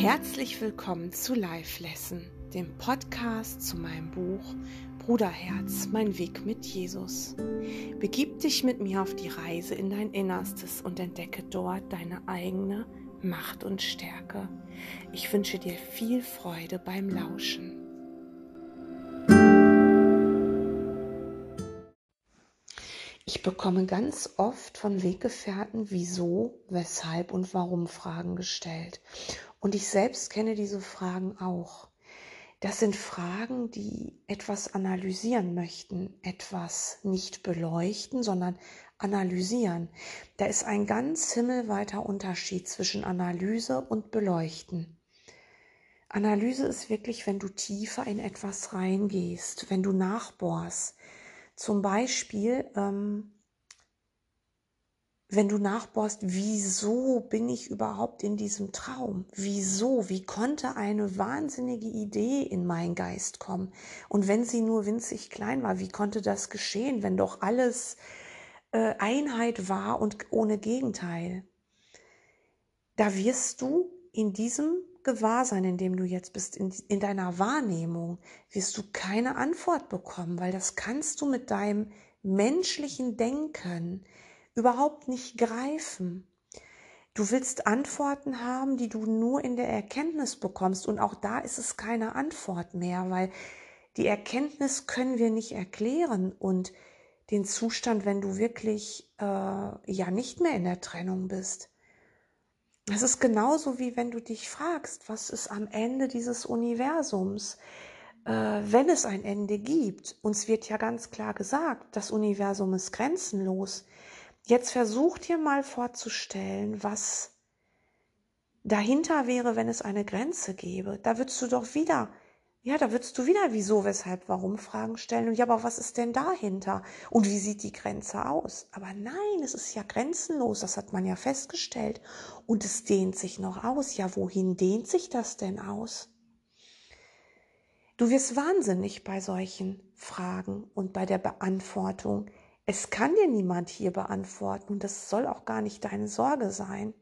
Herzlich willkommen zu Live Lesson, dem Podcast zu meinem Buch Bruderherz, mein Weg mit Jesus. Begib dich mit mir auf die Reise in dein Innerstes und entdecke dort deine eigene Macht und Stärke. Ich wünsche dir viel Freude beim Lauschen. Ich bekomme ganz oft von Weggefährten wieso, weshalb und warum Fragen gestellt. Und ich selbst kenne diese Fragen auch. Das sind Fragen, die etwas analysieren möchten, etwas nicht beleuchten, sondern analysieren. Da ist ein ganz himmelweiter Unterschied zwischen Analyse und Beleuchten. Analyse ist wirklich, wenn du tiefer in etwas reingehst, wenn du nachbohrst. Zum Beispiel, ähm, wenn du nachbohrst, wieso bin ich überhaupt in diesem Traum? Wieso? Wie konnte eine wahnsinnige Idee in meinen Geist kommen? Und wenn sie nur winzig klein war, wie konnte das geschehen, wenn doch alles äh, Einheit war und ohne Gegenteil? Da wirst du in diesem Gewahrsein, in dem du jetzt bist, in, in deiner Wahrnehmung, wirst du keine Antwort bekommen, weil das kannst du mit deinem menschlichen Denken, überhaupt nicht greifen. Du willst Antworten haben, die du nur in der Erkenntnis bekommst. Und auch da ist es keine Antwort mehr, weil die Erkenntnis können wir nicht erklären. Und den Zustand, wenn du wirklich äh, ja nicht mehr in der Trennung bist. Es ist genauso wie wenn du dich fragst, was ist am Ende dieses Universums? Äh, wenn es ein Ende gibt, uns wird ja ganz klar gesagt, das Universum ist grenzenlos. Jetzt versuch dir mal vorzustellen, was dahinter wäre, wenn es eine Grenze gäbe. Da würdest du doch wieder, ja, da würdest du wieder wieso, weshalb, warum Fragen stellen. Und ja, aber was ist denn dahinter? Und wie sieht die Grenze aus? Aber nein, es ist ja grenzenlos, das hat man ja festgestellt. Und es dehnt sich noch aus. Ja, wohin dehnt sich das denn aus? Du wirst wahnsinnig bei solchen Fragen und bei der Beantwortung. Es kann dir niemand hier beantworten das soll auch gar nicht deine Sorge sein.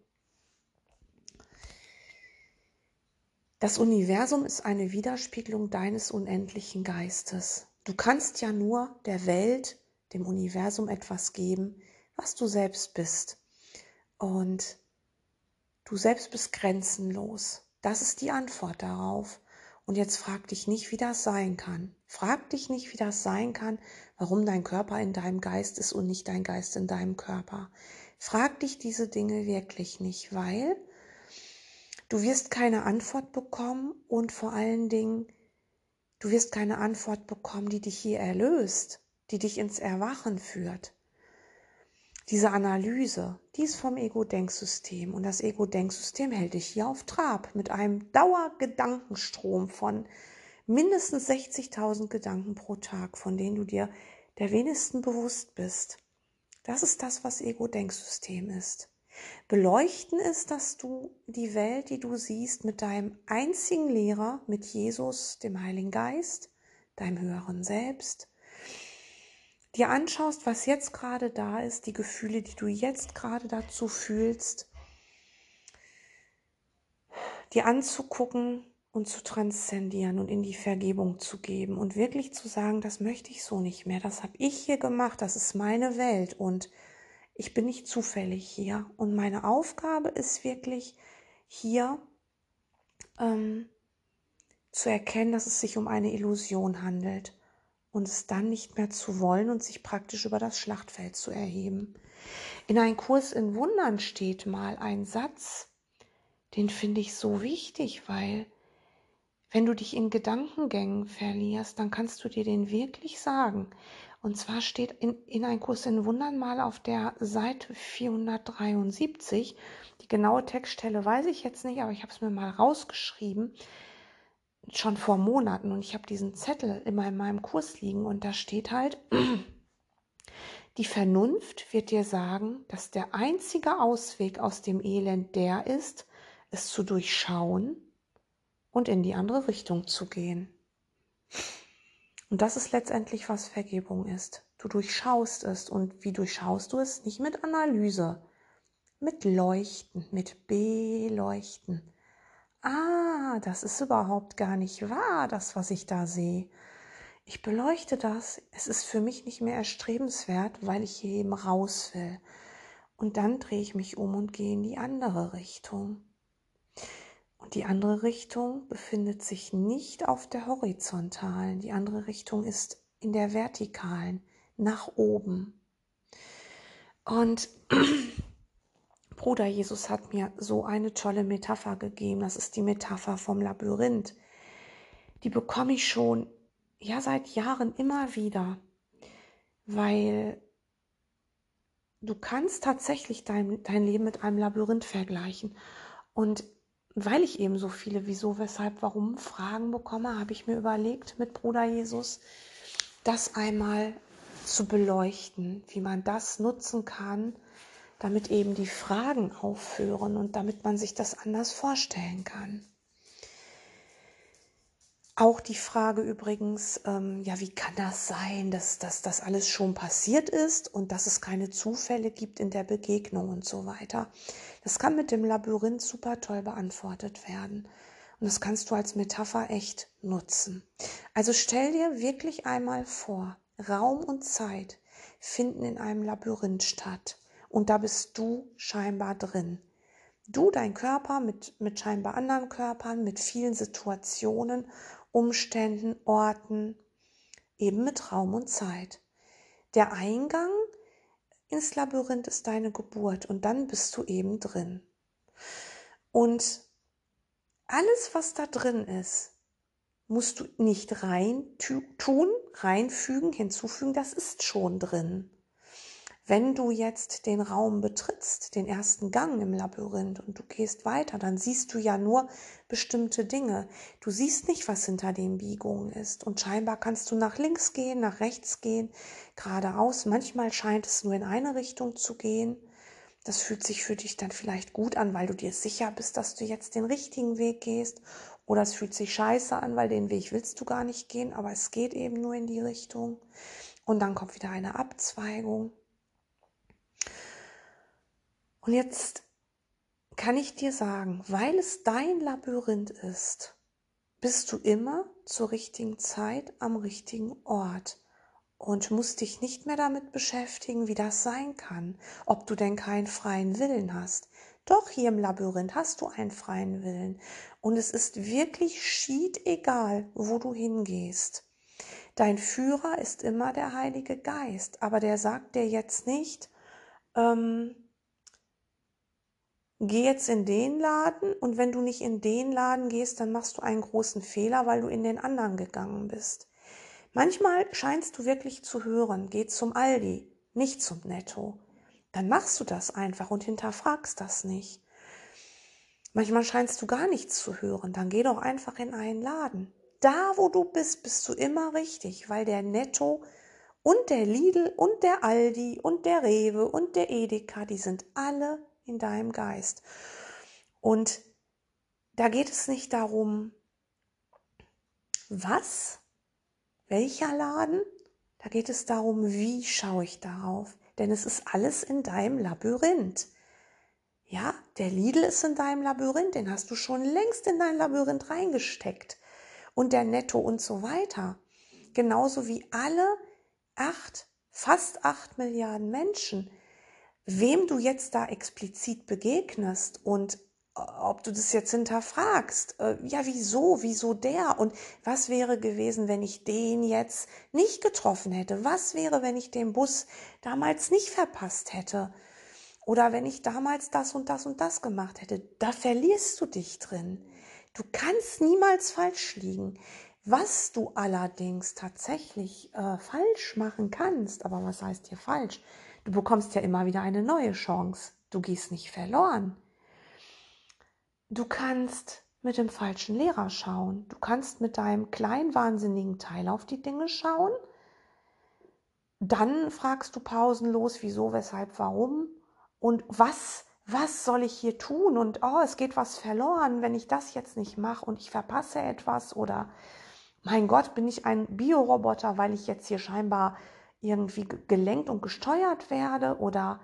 Das Universum ist eine Widerspiegelung deines unendlichen Geistes. Du kannst ja nur der Welt, dem Universum etwas geben, was du selbst bist. Und du selbst bist grenzenlos. Das ist die Antwort darauf. Und jetzt frag dich nicht, wie das sein kann. Frag dich nicht, wie das sein kann, warum dein Körper in deinem Geist ist und nicht dein Geist in deinem Körper. Frag dich diese Dinge wirklich nicht, weil du wirst keine Antwort bekommen und vor allen Dingen, du wirst keine Antwort bekommen, die dich hier erlöst, die dich ins Erwachen führt. Diese Analyse, die ist vom Ego-Denksystem und das Ego-Denksystem hält dich hier auf Trab mit einem Dauergedankenstrom von mindestens 60.000 Gedanken pro Tag, von denen du dir der wenigsten bewusst bist. Das ist das, was Ego-Denksystem ist. Beleuchten ist, dass du die Welt, die du siehst, mit deinem einzigen Lehrer, mit Jesus, dem Heiligen Geist, deinem höheren Selbst, dir anschaust, was jetzt gerade da ist, die Gefühle, die du jetzt gerade dazu fühlst, dir anzugucken und zu transzendieren und in die Vergebung zu geben und wirklich zu sagen, das möchte ich so nicht mehr, das habe ich hier gemacht, das ist meine Welt und ich bin nicht zufällig hier. Und meine Aufgabe ist wirklich hier ähm, zu erkennen, dass es sich um eine Illusion handelt und es dann nicht mehr zu wollen und sich praktisch über das Schlachtfeld zu erheben. In einem Kurs in Wundern steht mal ein Satz, den finde ich so wichtig, weil wenn du dich in Gedankengängen verlierst, dann kannst du dir den wirklich sagen. Und zwar steht in, in ein Kurs in Wundern mal auf der Seite 473, die genaue Textstelle weiß ich jetzt nicht, aber ich habe es mir mal rausgeschrieben. Schon vor Monaten. Und ich habe diesen Zettel immer in meinem Kurs liegen. Und da steht halt, die Vernunft wird dir sagen, dass der einzige Ausweg aus dem Elend der ist, es zu durchschauen und in die andere Richtung zu gehen. Und das ist letztendlich, was Vergebung ist. Du durchschaust es und wie durchschaust du es? Nicht mit Analyse, mit Leuchten, mit Beleuchten ah, das ist überhaupt gar nicht wahr, das, was ich da sehe. Ich beleuchte das, es ist für mich nicht mehr erstrebenswert, weil ich hier eben raus will. Und dann drehe ich mich um und gehe in die andere Richtung. Die andere Richtung befindet sich nicht auf der horizontalen, die andere Richtung ist in der vertikalen, nach oben. Und Bruder Jesus hat mir so eine tolle Metapher gegeben. Das ist die Metapher vom Labyrinth. Die bekomme ich schon ja seit Jahren immer wieder, weil du kannst tatsächlich dein, dein Leben mit einem Labyrinth vergleichen. Und weil ich eben so viele Wieso, Weshalb, Warum Fragen bekomme, habe ich mir überlegt, mit Bruder Jesus das einmal zu beleuchten, wie man das nutzen kann, damit eben die Fragen aufhören und damit man sich das anders vorstellen kann. Auch die Frage übrigens, ähm, ja, wie kann das sein, dass, das alles schon passiert ist und dass es keine Zufälle gibt in der Begegnung und so weiter. Das kann mit dem Labyrinth super toll beantwortet werden. Und das kannst du als Metapher echt nutzen. Also stell dir wirklich einmal vor, Raum und Zeit finden in einem Labyrinth statt und da bist du scheinbar drin. Du, dein Körper mit, mit scheinbar anderen Körpern, mit vielen Situationen, Umständen, Orten, eben mit Raum und Zeit. Der Eingang ins Labyrinth ist deine Geburt und dann bist du eben drin. Und alles, was da drin ist, musst du nicht rein tun, reinfügen, hinzufügen, das ist schon drin. Wenn du jetzt den Raum betrittst, den ersten Gang im Labyrinth und du gehst weiter, dann siehst du ja nur bestimmte Dinge. Du siehst nicht, was hinter den Biegungen ist. Und scheinbar kannst du nach links gehen, nach rechts gehen, geradeaus. Manchmal scheint es nur in eine Richtung zu gehen. Das fühlt sich für dich dann vielleicht gut an, weil du dir sicher bist, dass du jetzt den richtigen Weg gehst. Oder es fühlt sich scheiße an, weil den Weg willst du gar nicht gehen, aber es geht eben nur in die Richtung. Und dann kommt wieder eine Abzweigung. Und jetzt kann ich dir sagen, weil es dein Labyrinth ist, bist du immer zur richtigen Zeit am richtigen Ort und musst dich nicht mehr damit beschäftigen, wie das sein kann, ob du denn keinen freien Willen hast. Doch hier im Labyrinth hast du einen freien Willen und es ist wirklich schied egal, wo du hingehst. Dein Führer ist immer der Heilige Geist, aber der sagt dir jetzt nicht, ähm, geh jetzt in den Laden und wenn du nicht in den Laden gehst, dann machst du einen großen Fehler, weil du in den anderen gegangen bist. Manchmal scheinst du wirklich zu hören, geh zum Aldi, nicht zum Netto. Dann machst du das einfach und hinterfragst das nicht. Manchmal scheinst du gar nichts zu hören, dann geh doch einfach in einen Laden. Da, wo du bist, bist du immer richtig, weil der Netto und der Lidl und der Aldi und der Rewe und der Edeka, die sind alle in deinem Geist. Und da geht es nicht darum, was, welcher Laden, da geht es darum, wie schaue ich darauf. Denn es ist alles in deinem Labyrinth. Ja, der Lidl ist in deinem Labyrinth, den hast du schon längst in dein Labyrinth reingesteckt. Und der Netto und so weiter. Genauso wie alle acht, fast acht Milliarden Menschen wem du jetzt da explizit begegnest und äh, ob du das jetzt hinterfragst, äh, ja, wieso, wieso der und was wäre gewesen, wenn ich den jetzt nicht getroffen hätte? Was wäre, wenn ich den Bus damals nicht verpasst hätte? Oder wenn ich damals das und das und das gemacht hätte? Da verlierst du dich drin. Du kannst niemals falsch liegen. Was du allerdings tatsächlich äh, falsch machen kannst, aber was heißt hier falsch? Du bekommst ja immer wieder eine neue Chance. Du gehst nicht verloren. Du kannst mit dem falschen Lehrer schauen. Du kannst mit deinem kleinen wahnsinnigen Teil auf die Dinge schauen. Dann fragst du pausenlos, wieso, weshalb, warum und was, was soll ich hier tun? Und oh, es geht was verloren, wenn ich das jetzt nicht mache und ich verpasse etwas oder mein Gott, bin ich ein Bioroboter, weil ich jetzt hier scheinbar irgendwie gelenkt und gesteuert werde oder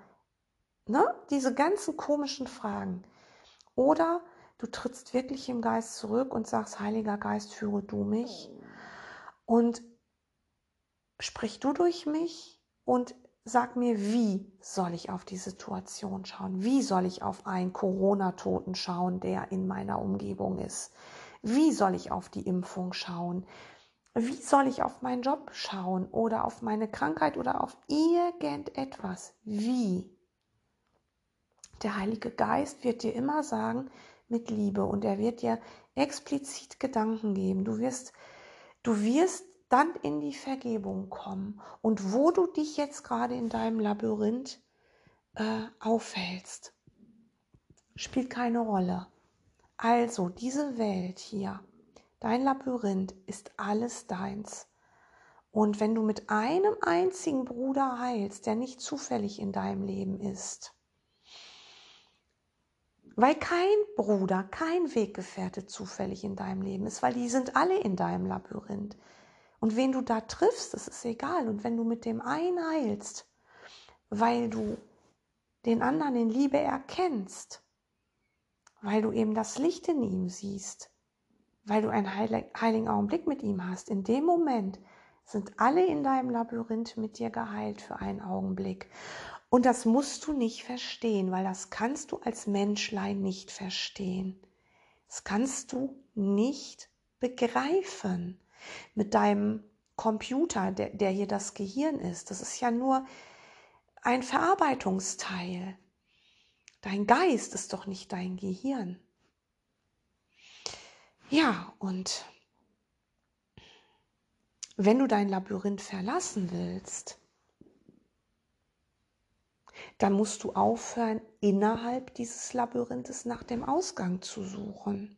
ne, diese ganzen komischen Fragen. Oder du trittst wirklich im Geist zurück und sagst, Heiliger Geist, führe du mich und sprich du durch mich und sag mir, wie soll ich auf die Situation schauen? Wie soll ich auf einen Corona-Toten schauen, der in meiner Umgebung ist? Wie soll ich auf die Impfung schauen? Wie soll ich auf meinen Job schauen oder auf meine Krankheit oder auf irgendetwas? Wie? Der Heilige Geist wird dir immer sagen, mit Liebe und er wird dir explizit Gedanken geben. Du wirst, du wirst dann in die Vergebung kommen und wo du dich jetzt gerade in deinem Labyrinth äh, aufhältst, spielt keine Rolle. Also diese Welt hier, dein Labyrinth ist alles deins. Und wenn du mit einem einzigen Bruder heilst, der nicht zufällig in deinem Leben ist, weil kein Bruder, kein Weggefährte zufällig in deinem Leben ist, weil die sind alle in deinem Labyrinth. Und wen du da triffst, das ist egal. Und wenn du mit dem einen heilst, weil du den anderen in Liebe erkennst, weil du eben das Licht in ihm siehst, weil du einen heiligen Augenblick mit ihm hast, in dem Moment sind alle in deinem Labyrinth mit dir geheilt für einen Augenblick. Und das musst du nicht verstehen, weil das kannst du als Menschlein nicht verstehen. Das kannst du nicht begreifen mit deinem Computer, der, der hier das Gehirn ist. Das ist ja nur ein Verarbeitungsteil. Dein Geist ist doch nicht dein Gehirn. Ja, und wenn du dein Labyrinth verlassen willst, dann musst du aufhören, innerhalb dieses Labyrinthes nach dem Ausgang zu suchen.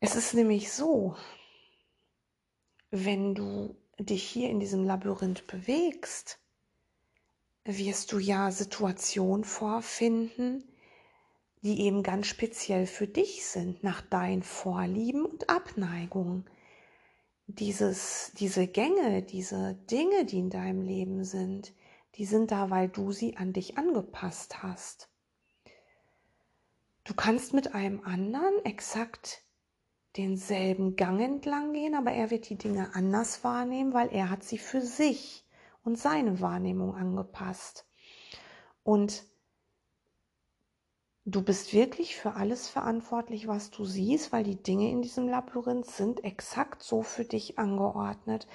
Es ist nämlich so, wenn du dich hier in diesem Labyrinth bewegst, wirst du ja Situationen vorfinden, die eben ganz speziell für dich sind, nach deinen Vorlieben und Abneigungen dieses, diese Gänge, diese Dinge, die in deinem Leben sind, die sind da, weil du sie an dich angepasst hast. Du kannst mit einem anderen exakt denselben Gang entlang gehen, aber er wird die Dinge anders wahrnehmen, weil er hat sie für sich und seine Wahrnehmung angepasst. Und Du bist wirklich für alles verantwortlich, was du siehst, weil die Dinge in diesem Labyrinth sind exakt so für dich angeordnet.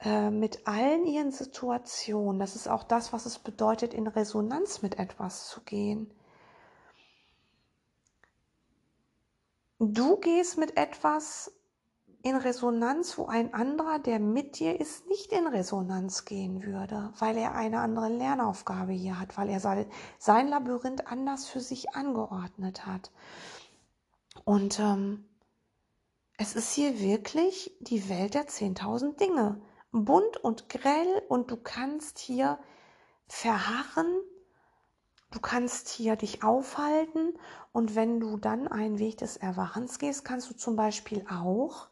Äh, mit allen ihren Situationen. Das ist auch das, was es bedeutet, in Resonanz mit etwas zu gehen. Du gehst mit etwas in Resonanz, wo ein anderer, der mit dir ist, nicht in Resonanz gehen würde, weil er eine andere Lernaufgabe hier hat, weil er sein Labyrinth anders für sich angeordnet hat. Und ähm, es ist hier wirklich die Welt der 10.000 Dinge. Bunt und grell und du kannst hier verharren, du kannst hier dich aufhalten und wenn du dann einen Weg des Erwachens gehst, kannst du zum Beispiel auch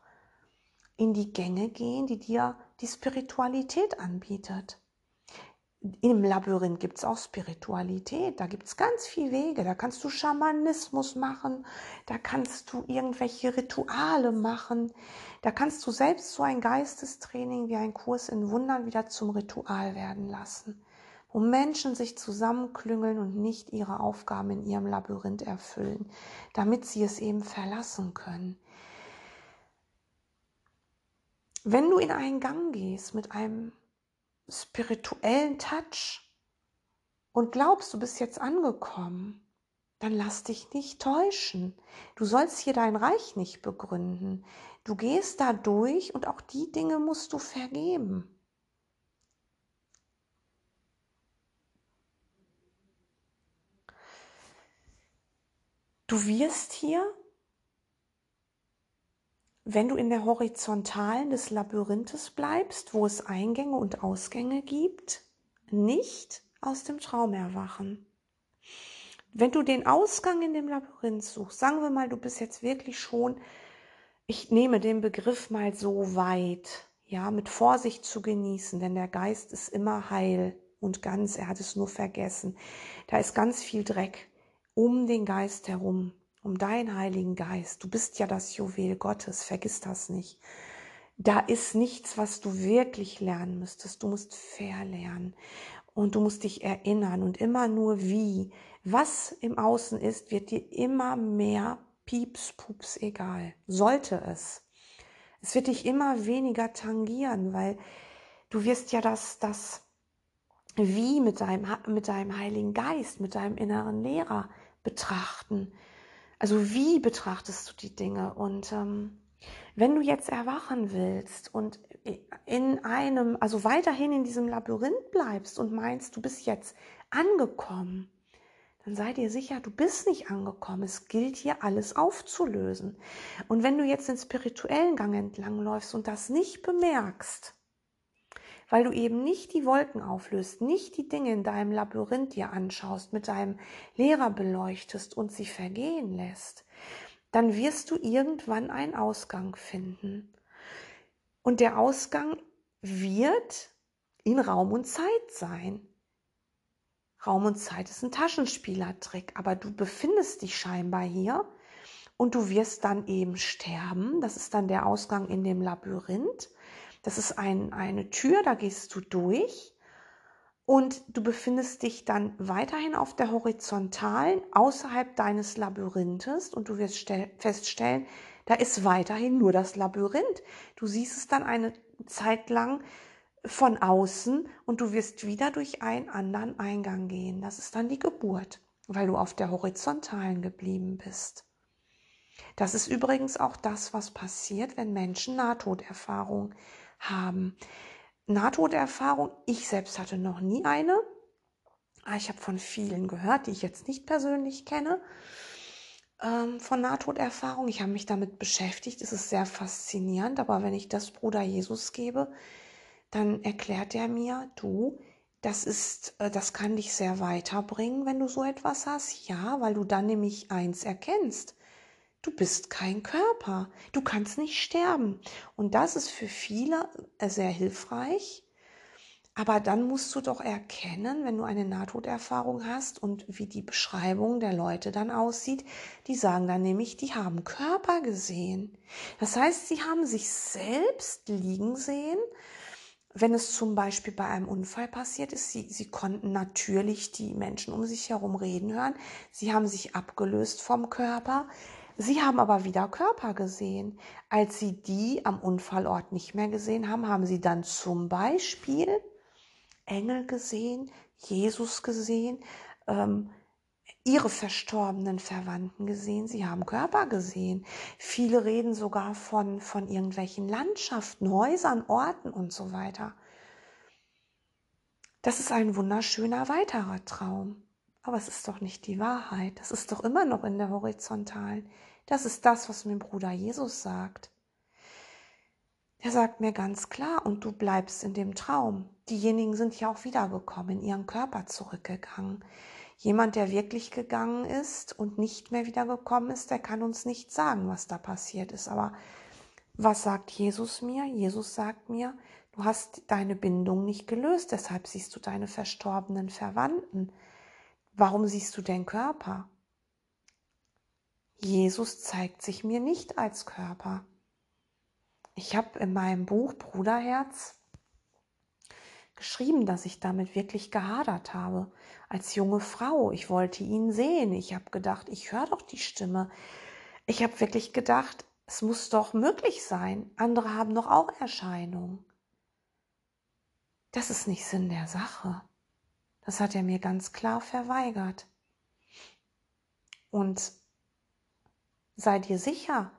in die Gänge gehen, die dir die Spiritualität anbietet. Im Labyrinth gibt es auch Spiritualität, da gibt es ganz viele Wege, da kannst du Schamanismus machen, da kannst du irgendwelche Rituale machen, da kannst du selbst so ein Geistestraining wie ein Kurs in Wundern wieder zum Ritual werden lassen, wo Menschen sich zusammenklüngeln und nicht ihre Aufgaben in ihrem Labyrinth erfüllen, damit sie es eben verlassen können. Wenn du in einen Gang gehst mit einem spirituellen Touch und glaubst, du bist jetzt angekommen, dann lass dich nicht täuschen. Du sollst hier dein Reich nicht begründen. Du gehst da durch und auch die Dinge musst du vergeben. Du wirst hier wenn du in der Horizontalen des Labyrinthes bleibst, wo es Eingänge und Ausgänge gibt, nicht aus dem Traum erwachen. Wenn du den Ausgang in dem Labyrinth suchst, sagen wir mal, du bist jetzt wirklich schon, ich nehme den Begriff mal so weit, ja, mit Vorsicht zu genießen, denn der Geist ist immer heil und ganz, er hat es nur vergessen. Da ist ganz viel Dreck um den Geist herum, um deinen Heiligen Geist. Du bist ja das Juwel Gottes, vergiss das nicht. Da ist nichts, was du wirklich lernen müsstest. Du musst verlernen und du musst dich erinnern und immer nur wie. Was im Außen ist, wird dir immer mehr pieps, pups egal. Sollte es. Es wird dich immer weniger tangieren, weil du wirst ja das, das wie mit deinem, mit deinem Heiligen Geist, mit deinem inneren Lehrer betrachten. Also wie betrachtest du die Dinge? Und ähm, wenn du jetzt erwachen willst und in einem, also weiterhin in diesem Labyrinth bleibst und meinst, du bist jetzt angekommen, dann sei dir sicher, du bist nicht angekommen. Es gilt hier alles aufzulösen. Und wenn du jetzt den spirituellen Gang entlangläufst und das nicht bemerkst, weil du eben nicht die Wolken auflöst, nicht die Dinge in deinem Labyrinth dir anschaust, mit deinem Lehrer beleuchtest und sie vergehen lässt, dann wirst du irgendwann einen Ausgang finden. Und der Ausgang wird in Raum und Zeit sein. Raum und Zeit ist ein Taschenspielertrick, aber du befindest dich scheinbar hier und du wirst dann eben sterben. Das ist dann der Ausgang in dem Labyrinth. Das ist ein, eine Tür, da gehst du durch und du befindest dich dann weiterhin auf der Horizontalen außerhalb deines Labyrinthes und du wirst feststellen, da ist weiterhin nur das Labyrinth. Du siehst es dann eine Zeit lang von außen und du wirst wieder durch einen anderen Eingang gehen. Das ist dann die Geburt, weil du auf der horizontalen geblieben bist. Das ist übrigens auch das, was passiert, wenn Menschen Nahtoderfahrung haben. Nahtoderfahrung, ich selbst hatte noch nie eine. Ah, ich habe von vielen gehört, die ich jetzt nicht persönlich kenne, ähm, von Nahtoderfahrung. Ich habe mich damit beschäftigt. Es ist sehr faszinierend, aber wenn ich das Bruder Jesus gebe, dann erklärt er mir, du, das ist, äh, das kann dich sehr weiterbringen, wenn du so etwas hast. Ja, weil du dann nämlich eins erkennst. Du bist kein Körper. Du kannst nicht sterben. Und das ist für viele äh, sehr hilfreich. Aber dann musst du doch erkennen, wenn du eine Nahtoderfahrung hast und wie die Beschreibung der Leute dann aussieht, die sagen dann nämlich, die haben Körper gesehen. Das heißt, sie haben sich selbst liegen sehen wenn es zum Beispiel bei einem Unfall passiert ist, sie, sie konnten natürlich die Menschen um sich herum reden hören. Sie haben sich abgelöst vom Körper. Sie haben aber wieder Körper gesehen. Als sie die am Unfallort nicht mehr gesehen haben, haben sie dann zum Beispiel Engel gesehen, Jesus gesehen, ähm, ihre verstorbenen Verwandten gesehen, sie haben Körper gesehen. Viele reden sogar von, von irgendwelchen Landschaften, Häusern, Orten und so weiter. Das ist ein wunderschöner weiterer Traum. Aber es ist doch nicht die Wahrheit. Das ist doch immer noch in der Horizontalen. Das ist das, was mir Bruder Jesus sagt. Er sagt mir ganz klar, und du bleibst in dem Traum. Diejenigen sind ja auch wiedergekommen, in ihren Körper zurückgegangen. Jemand, der wirklich gegangen ist und nicht mehr wiedergekommen ist, der kann uns nicht sagen, was da passiert ist. Aber was sagt Jesus mir? Jesus sagt mir, du hast deine Bindung nicht gelöst, deshalb siehst du deine verstorbenen Verwandten. Warum siehst du den Körper? Jesus zeigt sich mir nicht als Körper. Ich habe in meinem Buch Bruderherz geschrieben, dass ich damit wirklich gehadert habe. Als junge Frau, ich wollte ihn sehen. Ich habe gedacht, ich höre doch die Stimme. Ich habe wirklich gedacht, es muss doch möglich sein. Andere haben doch auch Erscheinungen. Das ist nicht Sinn der Sache. Das hat er mir ganz klar verweigert. Und sei dir sicher,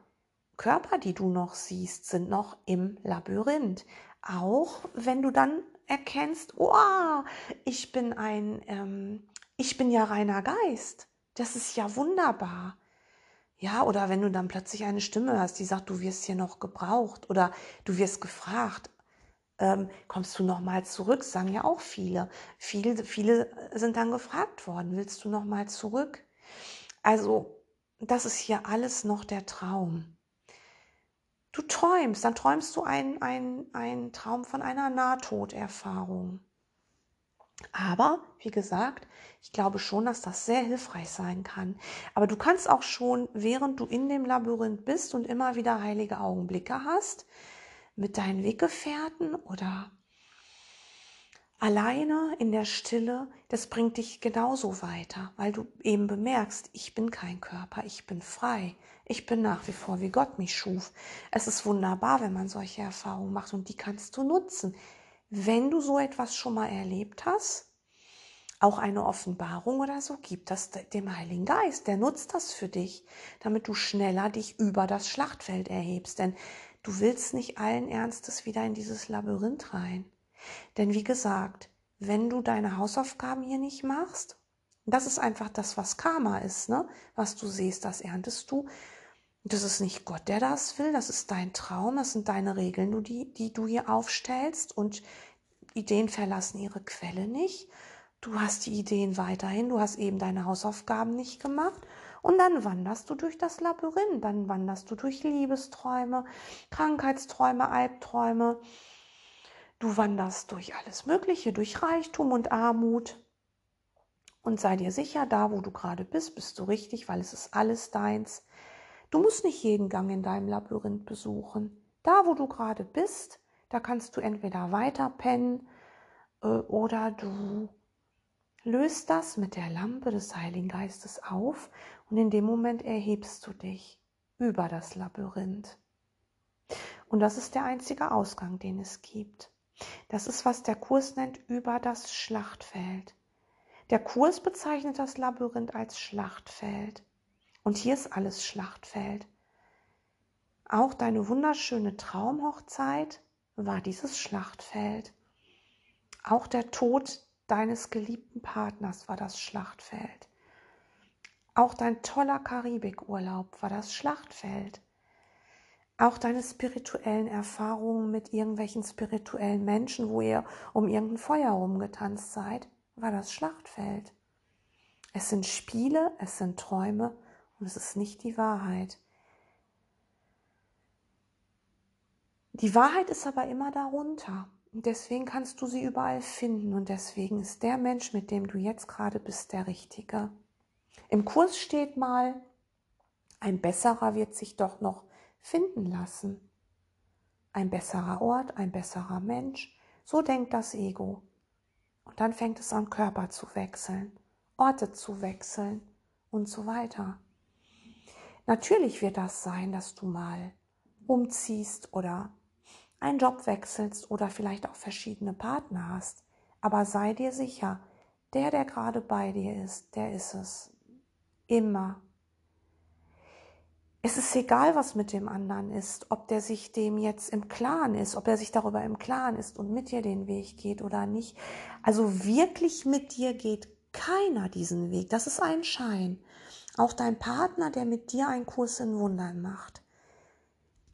Körper, die du noch siehst, sind noch im Labyrinth. Auch wenn du dann erkennst, oh, ich bin ein, ähm, ich bin ja reiner Geist. Das ist ja wunderbar. Ja, oder wenn du dann plötzlich eine Stimme hast, die sagt, du wirst hier noch gebraucht oder du wirst gefragt, ähm, kommst du noch mal zurück? Sagen ja auch viele. Viele, viele sind dann gefragt worden, willst du noch mal zurück? Also, das ist hier alles noch der Traum. Du träumst, dann träumst du einen, einen, einen Traum von einer Nahtoderfahrung. Aber, wie gesagt, ich glaube schon, dass das sehr hilfreich sein kann. Aber du kannst auch schon, während du in dem Labyrinth bist und immer wieder heilige Augenblicke hast, mit deinen Weggefährten oder alleine in der Stille, das bringt dich genauso weiter, weil du eben bemerkst, ich bin kein Körper, ich bin frei, ich bin nach wie vor, wie Gott mich schuf. Es ist wunderbar, wenn man solche Erfahrungen macht und die kannst du nutzen. Wenn du so etwas schon mal erlebt hast, auch eine Offenbarung oder so, gib das dem Heiligen Geist. Der nutzt das für dich, damit du schneller dich über das Schlachtfeld erhebst. Denn du willst nicht allen Ernstes wieder in dieses Labyrinth rein. Denn wie gesagt, wenn du deine Hausaufgaben hier nicht machst, das ist einfach das, was Karma ist, ne? Was du siehst, das erntest du. Das ist nicht Gott, der das will, das ist dein Traum, das sind deine Regeln, die, die du hier aufstellst und Ideen verlassen ihre Quelle nicht. Du hast die Ideen weiterhin, du hast eben deine Hausaufgaben nicht gemacht und dann wanderst du durch das Labyrinth, dann wanderst du durch Liebesträume, Krankheitsträume, Albträume, Du wanderst durch alles Mögliche, durch Reichtum und Armut. Und sei dir sicher, da wo du gerade bist, bist du richtig, weil es ist alles deins. Du musst nicht jeden Gang in deinem Labyrinth besuchen. Da wo du gerade bist, da kannst du entweder weiter pennen äh, oder du löst das mit der Lampe des Heiligen Geistes auf und in dem Moment erhebst du dich über das Labyrinth. Und das ist der einzige Ausgang, den es gibt. Das ist, was der Kurs nennt, über das Schlachtfeld. Der Kurs bezeichnet das Labyrinth als Schlachtfeld. Und hier ist alles Schlachtfeld. Auch deine wunderschöne Traumhochzeit war dieses Schlachtfeld. Auch der Tod deines geliebten Partners war das Schlachtfeld. Auch dein toller Karibikurlaub war das Schlachtfeld. Auch deine spirituellen Erfahrungen mit irgendwelchen spirituellen Menschen, wo ihr um irgendein Feuer rumgetanzt seid, war das Schlachtfeld. Es sind Spiele, es sind Träume und es ist nicht die Wahrheit. Die Wahrheit ist aber immer darunter. Und deswegen kannst du sie überall finden. Und deswegen ist der Mensch, mit dem du jetzt gerade bist, der Richtige. Im Kurs steht mal, ein besserer wird sich doch noch finden lassen. Ein besserer Ort, ein besserer Mensch, so denkt das Ego. Und dann fängt es an, Körper zu wechseln, Orte zu wechseln und so weiter. Natürlich wird das sein, dass du mal umziehst oder einen Job wechselst oder vielleicht auch verschiedene Partner hast. Aber sei dir sicher, der, der gerade bei dir ist, der ist es. Immer. Es ist egal, was mit dem anderen ist, ob der sich dem jetzt im Klaren ist, ob er sich darüber im Klaren ist und mit dir den Weg geht oder nicht. Also wirklich mit dir geht keiner diesen Weg. Das ist ein Schein. Auch dein Partner, der mit dir einen Kurs in Wundern macht,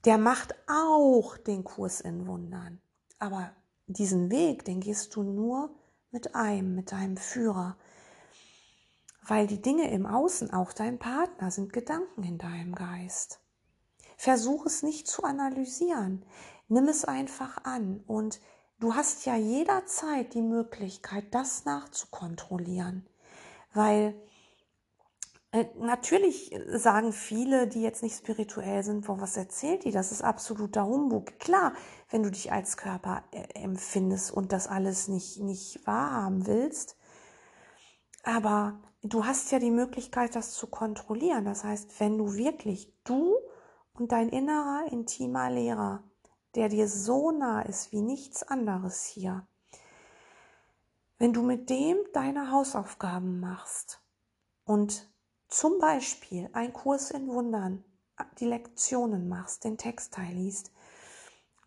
der macht auch den Kurs in Wundern. Aber diesen Weg, den gehst du nur mit einem, mit deinem Führer, weil die Dinge im Außen, auch dein Partner, sind Gedanken in deinem Geist. Versuch es nicht zu analysieren. Nimm es einfach an und du hast ja jederzeit die Möglichkeit, das nachzukontrollieren, weil äh, natürlich sagen viele, die jetzt nicht spirituell sind, wo was erzählt die? Das ist absoluter Humbug. Klar, wenn du dich als Körper äh, empfindest und das alles nicht, nicht wahrhaben willst, aber du hast ja die Möglichkeit, das zu kontrollieren. Das heißt, wenn du wirklich du und dein innerer, intimer Lehrer, der dir so nah ist wie nichts anderes hier, wenn du mit dem deine Hausaufgaben machst und zum Beispiel ein Kurs in Wundern, die Lektionen machst, den Textteil liest,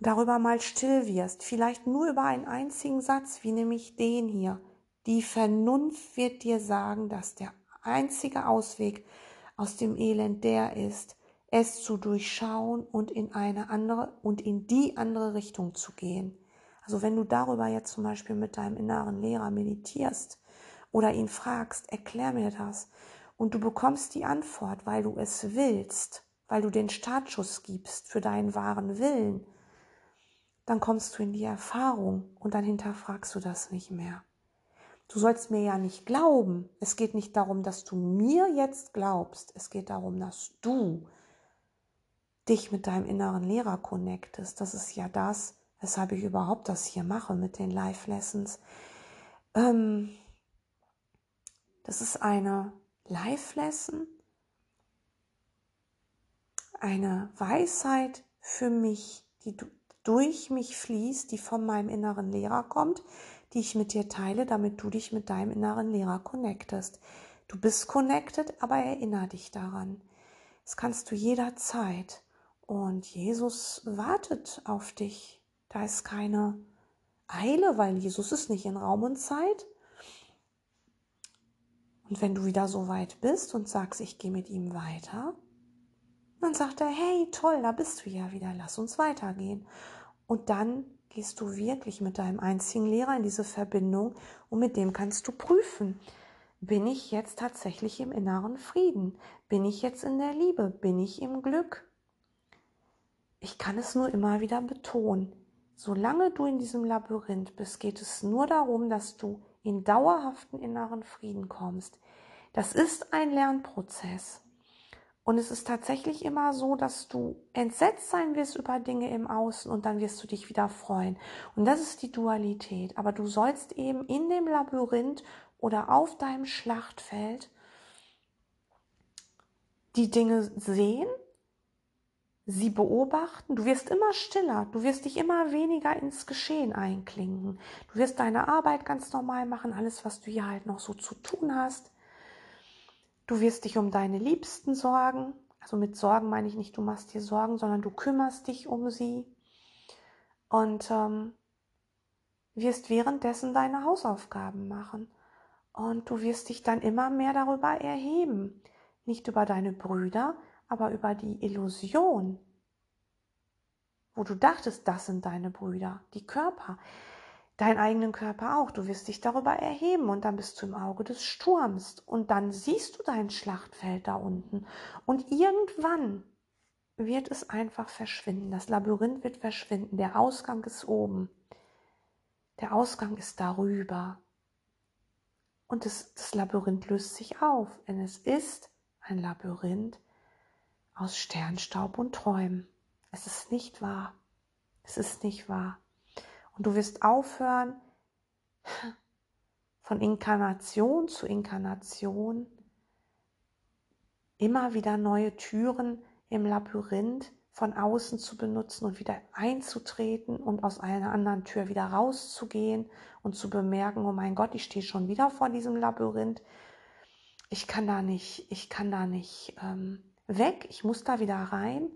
darüber mal still wirst, vielleicht nur über einen einzigen Satz, wie nämlich den hier, die Vernunft wird dir sagen, dass der einzige Ausweg aus dem Elend der ist, es zu durchschauen und in eine andere und in die andere Richtung zu gehen. Also wenn du darüber jetzt zum Beispiel mit deinem inneren Lehrer meditierst oder ihn fragst, erklär mir das und du bekommst die Antwort, weil du es willst, weil du den Startschuss gibst für deinen wahren Willen, dann kommst du in die Erfahrung und dann hinterfragst du das nicht mehr. Du sollst mir ja nicht glauben. Es geht nicht darum, dass du mir jetzt glaubst. Es geht darum, dass du dich mit deinem inneren Lehrer connectest. Das ist ja das, weshalb ich überhaupt das hier mache mit den Live-Lessons. Ähm, das ist eine Live-Lesson, eine Weisheit für mich, die durch mich fließt, die von meinem inneren Lehrer kommt, die ich mit dir teile, damit du dich mit deinem inneren Lehrer connectest. Du bist connected, aber erinnere dich daran. Das kannst du jederzeit. Und Jesus wartet auf dich. Da ist keine Eile, weil Jesus ist nicht in Raum und Zeit. Und wenn du wieder so weit bist und sagst, ich gehe mit ihm weiter, dann sagt er, hey, toll, da bist du ja wieder, lass uns weitergehen. Und dann gehst du wirklich mit deinem einzigen Lehrer in diese Verbindung und mit dem kannst du prüfen, bin ich jetzt tatsächlich im inneren Frieden? Bin ich jetzt in der Liebe? Bin ich im Glück? Ich kann es nur immer wieder betonen. Solange du in diesem Labyrinth bist, geht es nur darum, dass du in dauerhaften inneren Frieden kommst. Das ist ein Lernprozess. Und es ist tatsächlich immer so, dass du entsetzt sein wirst über Dinge im Außen und dann wirst du dich wieder freuen. Und das ist die Dualität. Aber du sollst eben in dem Labyrinth oder auf deinem Schlachtfeld die Dinge sehen, sie beobachten. Du wirst immer stiller, du wirst dich immer weniger ins Geschehen einklinken. Du wirst deine Arbeit ganz normal machen, alles, was du hier halt noch so zu tun hast. Du wirst dich um deine Liebsten sorgen. Also mit Sorgen meine ich nicht, du machst dir Sorgen, sondern du kümmerst dich um sie. Und ähm, wirst währenddessen deine Hausaufgaben machen. Und du wirst dich dann immer mehr darüber erheben. Nicht über deine Brüder, aber über die Illusion, wo du dachtest, das sind deine Brüder, die Körper deinen eigenen Körper auch. Du wirst dich darüber erheben und dann bist du im Auge des Sturms und dann siehst du dein Schlachtfeld da unten und irgendwann wird es einfach verschwinden. Das Labyrinth wird verschwinden. Der Ausgang ist oben. Der Ausgang ist darüber. Und das, das Labyrinth löst sich auf, denn es ist ein Labyrinth aus Sternstaub und Träumen. Es ist nicht wahr. Es ist nicht wahr. Und du wirst aufhören, von Inkarnation zu Inkarnation immer wieder neue Türen im Labyrinth von außen zu benutzen und wieder einzutreten und aus einer anderen Tür wieder rauszugehen und zu bemerken, oh mein Gott, ich stehe schon wieder vor diesem Labyrinth. Ich kann da nicht, ich kann da nicht ähm, weg, ich muss da wieder rein.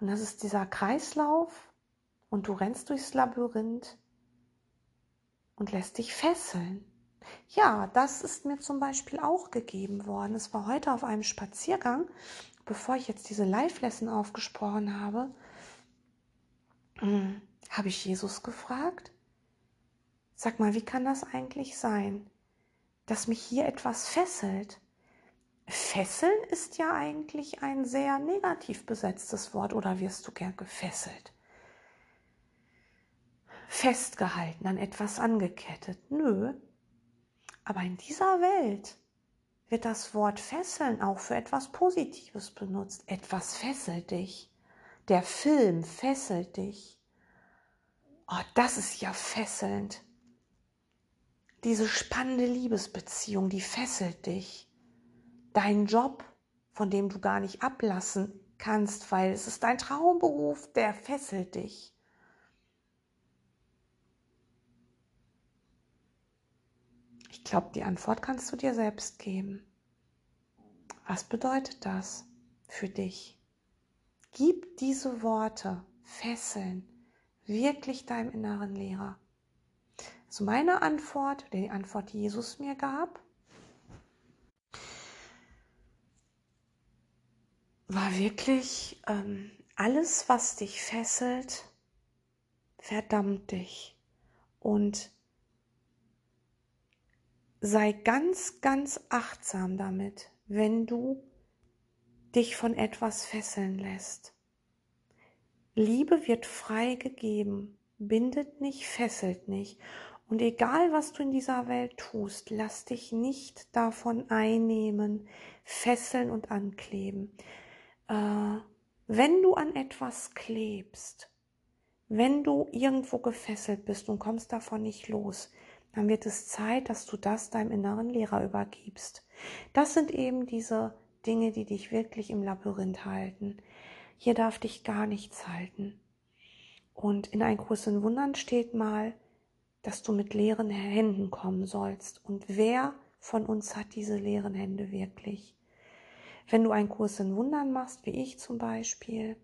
Und das ist dieser Kreislauf, und du rennst durchs Labyrinth und lässt dich fesseln. Ja, das ist mir zum Beispiel auch gegeben worden. Es war heute auf einem Spaziergang, bevor ich jetzt diese Live-Lesson aufgesprochen habe, hm, habe ich Jesus gefragt, sag mal, wie kann das eigentlich sein, dass mich hier etwas fesselt? Fesseln ist ja eigentlich ein sehr negativ besetztes Wort oder wirst du gern gefesselt? Festgehalten, an etwas angekettet. Nö. Aber in dieser Welt wird das Wort fesseln auch für etwas Positives benutzt. Etwas fesselt dich. Der Film fesselt dich. Oh, das ist ja fesselnd. Diese spannende Liebesbeziehung, die fesselt dich. Dein Job, von dem du gar nicht ablassen kannst, weil es ist dein Traumberuf, der fesselt dich. Ich glaube, die Antwort kannst du dir selbst geben. Was bedeutet das für dich? Gib diese Worte, Fesseln, wirklich deinem inneren Lehrer. Also meine Antwort, die Antwort, die Jesus mir gab, war wirklich ähm, alles, was dich fesselt, verdammt dich. Und sei ganz, ganz achtsam damit, wenn du dich von etwas fesseln lässt. Liebe wird frei gegeben, bindet nicht, fesselt nicht. Und egal, was du in dieser Welt tust, lass dich nicht davon einnehmen, fesseln und ankleben. Äh, wenn du an etwas klebst, wenn du irgendwo gefesselt bist und kommst davon nicht los, dann wird es Zeit, dass du das deinem inneren Lehrer übergibst. Das sind eben diese Dinge, die dich wirklich im Labyrinth halten. Hier darf dich gar nichts halten. Und in ein Kurs in Wundern steht mal, dass du mit leeren Händen kommen sollst. Und wer von uns hat diese leeren Hände wirklich? Wenn du einen Kurs in Wundern machst, wie ich zum Beispiel,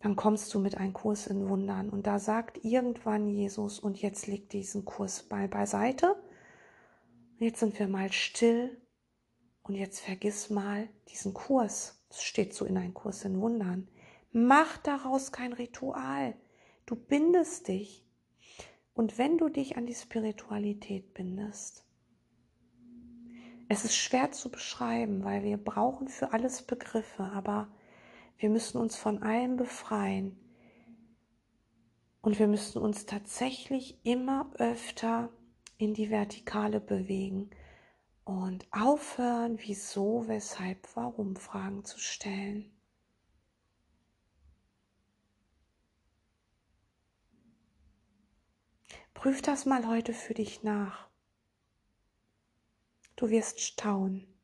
dann kommst du mit einem Kurs in Wundern. Und da sagt irgendwann Jesus, und jetzt leg diesen Kurs mal beiseite. jetzt sind wir mal still. Und jetzt vergiss mal diesen Kurs. Das steht so in einem Kurs in Wundern. Mach daraus kein Ritual. Du bindest dich. Und wenn du dich an die Spiritualität bindest, es ist schwer zu beschreiben, weil wir brauchen für alles Begriffe, aber wir müssen uns von allem befreien. Und wir müssen uns tatsächlich immer öfter in die Vertikale bewegen und aufhören, wieso, weshalb, warum Fragen zu stellen. Prüf das mal heute für dich nach. Du wirst staunen.